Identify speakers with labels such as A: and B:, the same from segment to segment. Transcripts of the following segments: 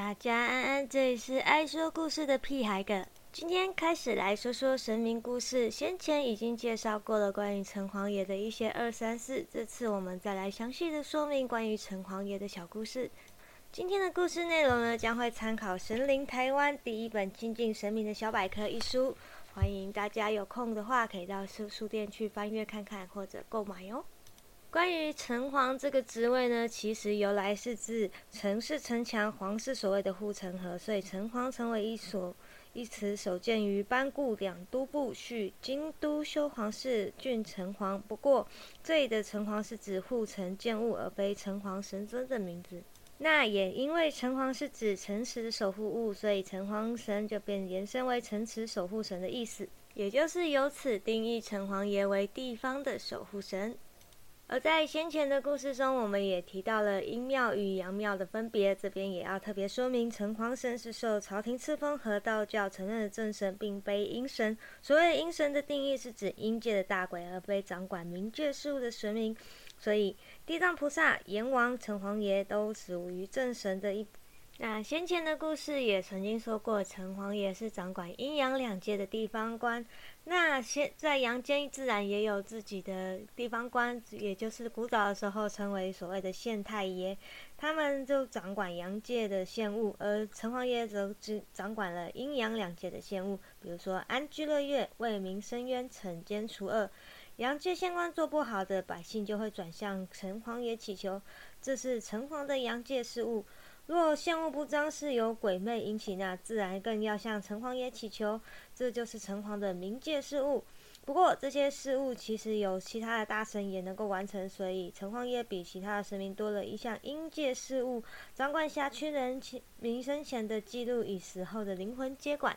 A: 大家安安，这里是爱说故事的屁孩哥。今天开始来说说神明故事。先前已经介绍过了关于城隍爷的一些二三四，这次我们再来详细的说明关于城隍爷的小故事。今天的故事内容呢，将会参考《神灵台湾第一本亲近神明的小百科》一书，欢迎大家有空的话可以到书书店去翻阅看看或者购买哟。关于城隍这个职位呢，其实由来是自城是城墙，隍是所谓的护城河，所以城隍成为一所一词，首见于班固两都部序京都修皇室郡城隍。不过这里的城隍是指护城建物，而非城隍神尊的名字。那也因为城隍是指城池的守护物，所以城隍神就变延伸为城池守护神的意思，也就是由此定义城隍爷为地方的守护神。而在先前的故事中，我们也提到了阴庙与阳庙的分别。这边也要特别说明，城隍神是受朝廷赐封和道教承认的正神，并非阴神。所谓阴神的定义，是指阴界的大鬼，而非掌管冥界事务的神明。所以，地藏菩萨、阎王、城隍爷都属于正神的一。那先前的故事也曾经说过，城隍爷是掌管阴阳两界的地方官。那现在阳间自然也有自己的地方官，也就是古早的时候称为所谓的县太爷，他们就掌管阳界的县务，而城隍爷则只掌管了阴阳两界的县务，比如说安居乐业、为民伸冤、惩奸除恶。阳界县官做不好的，百姓就会转向城隍爷祈求，这是城隍的阳界事务。若现物不彰，是由鬼魅引起，那自然更要向城隍爷祈求，这就是城隍的冥界事务。不过这些事务其实有其他的大神也能够完成，所以城隍爷比其他的神明多了一项阴界事务，掌管辖区人民生前的记录与死后的灵魂接管。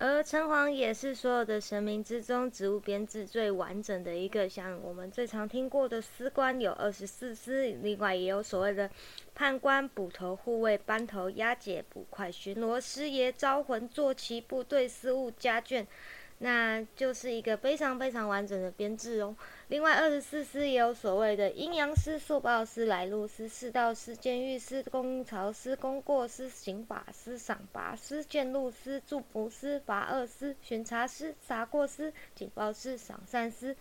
A: 而城隍也是所有的神明之中职务编制最完整的一个，像我们最常听过的司官有二十四司，另外也有所谓的判官、捕头、护卫、班头、押解、捕快、巡逻、师爷、招魂、坐骑、部队司务、家眷。那就是一个非常非常完整的编制哦。另外，二十四师也有所谓的阴阳师、速报师、来路师、世道师、监狱师、公曹师、功过师、刑法师、赏罚师、见路师、祝福师、罚恶师、巡查师、查过师、警报师、赏善师、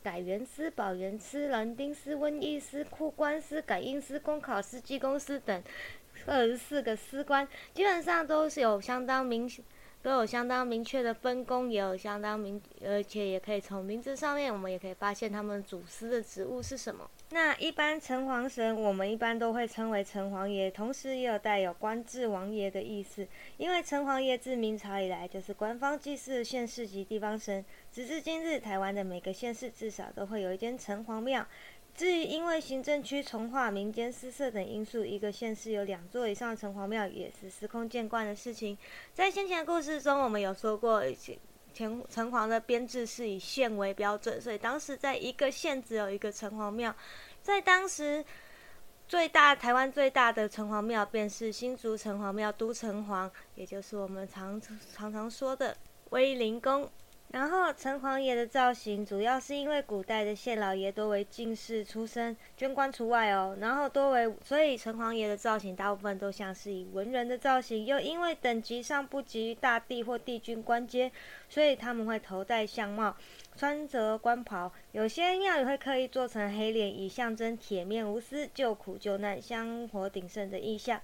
A: 改元师、保元师、人丁师、瘟疫师、库官师、感应师、公考师、技工师等二十四个师官，基本上都是有相当明显。都有相当明确的分工，也有相当明，而且也可以从名字上面，我们也可以发现他们主司的职务是什么。那一般城隍神，我们一般都会称为城隍爷，同时也有带有官至王爷的意思。因为城隍爷自明朝以来就是官方祭祀的县市级地方神，直至今日，台湾的每个县市至少都会有一间城隍庙。至于因为行政区重划、民间私设等因素，一个县市有两座以上城隍庙也是司空见惯的事情。在先前的故事中，我们有说过，前城隍的编制是以县为标准，所以当时在一个县只有一个城隍庙。在当时，最大台湾最大的城隍庙便是新竹城隍庙都城隍，也就是我们常常常说的威灵宫。然后城隍爷的造型，主要是因为古代的县老爷多为进士出身，捐官除外哦。然后多为，所以城隍爷的造型大部分都像是以文人的造型。又因为等级上不及于大帝或帝君官阶，所以他们会头戴相帽，穿着官袍。有些庙宇会刻意做成黑脸，以象征铁面无私、救苦救难、香火鼎盛的意象。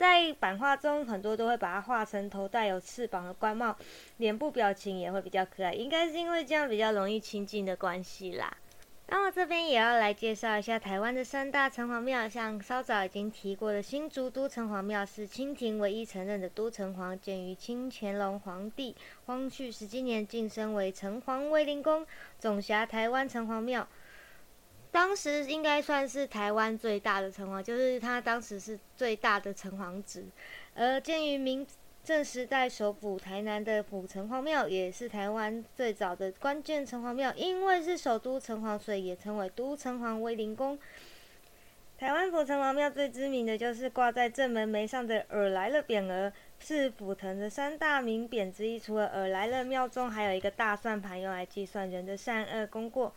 A: 在版画中，很多都会把它画成头戴有翅膀的官帽，脸部表情也会比较可爱，应该是因为这样比较容易亲近的关系啦。那我这边也要来介绍一下台湾的三大城隍庙，像稍早已经提过的新竹都城隍庙，是清廷唯一承认的都城隍，建于清乾隆皇帝光绪十七年，晋升为城隍威灵宫，总辖台湾城隍庙。当时应该算是台湾最大的城隍，就是他当时是最大的城隍职。而建于明正时代首府台南的府城隍庙，也是台湾最早的关键城隍庙。因为是首都城隍，所以也称为都城隍威灵宫。台湾府城隍庙最知名的就是挂在正门楣上的“尔来了”匾额，是府城的三大名匾之一。除了“尔来了”，庙中还有一个大算盘，用来计算人的善恶功过。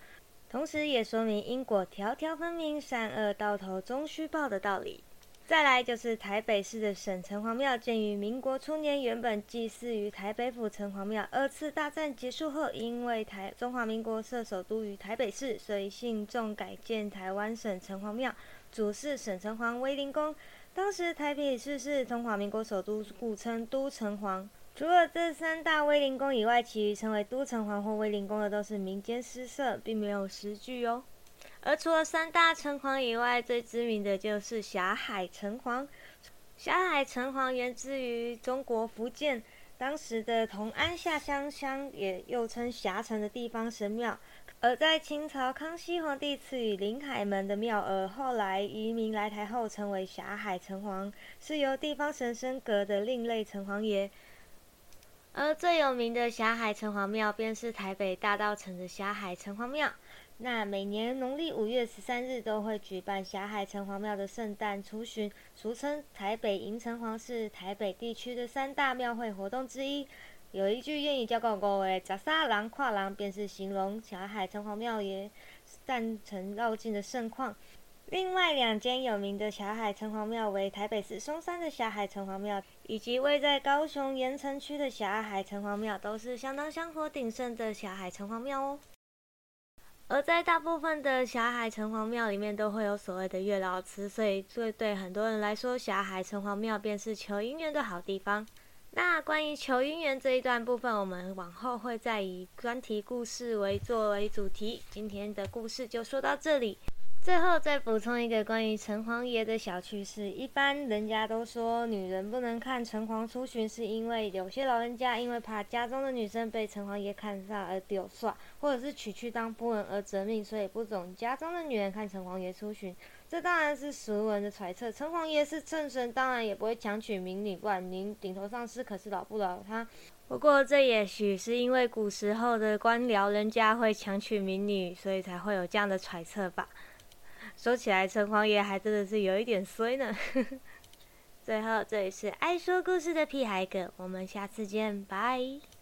A: 同时也说明因果条条分明，善恶到头终须报的道理。再来就是台北市的省城隍庙，建于民国初年，原本祭祀于台北府城隍庙。二次大战结束后，因为台中华民国设首都于台北市，所以信众改建台湾省城隍庙，主祀省城隍威灵公。当时台北市是中华民国首都，故称都城隍。除了这三大威灵宫以外，其余称为都城隍或威灵宫的都是民间诗社，并没有实据哦。而除了三大城隍以外，最知名的就是霞海城隍。霞海城隍源自于中国福建，当时的同安下乡乡也又称霞城的地方神庙。而在清朝康熙皇帝赐予临海门的庙，而后来移民来台后，称为霞海城隍，是由地方神升格的另类城隍爷。而最有名的霞海城隍庙，便是台北大道城的霞海城隍庙。那每年农历五月十三日都会举办霞海城隍庙的圣诞出巡，俗称台北迎城隍，是台北地区的三大庙会活动之一。有一句谚语叫“各位杂沙狼跨狼”，便是形容霞海城隍庙也诞辰绕境的盛况。另外两间有名的霞海城隍庙为台北市松山的霞海城隍庙，以及位在高雄盐城区的霞海城隍庙，都是相当香火鼎盛的霞海城隍庙哦。而在大部分的霞海城隍庙里面，都会有所谓的月老祠，所以这对很多人来说，霞海城隍庙便是求姻缘的好地方。那关于求姻缘这一段部分，我们往后会再以专题故事为作为主题。今天的故事就说到这里。最后再补充一个关于城隍爷的小趣事：一般人家都说女人不能看城隍出巡，是因为有些老人家因为怕家中的女生被城隍爷看上而丢帅，或者是娶去当夫人而折命，所以不准家中的女人看城隍爷出巡。这当然是俗人的揣测。城隍爷是正神，当然也不会强娶民女，不然您顶头上司可是老不老他。不过这也许是因为古时候的官僚人家会强娶民女，所以才会有这样的揣测吧。说起来，城隍爷还真的是有一点衰呢。最后，这里是爱说故事的屁孩哥，我们下次见，拜。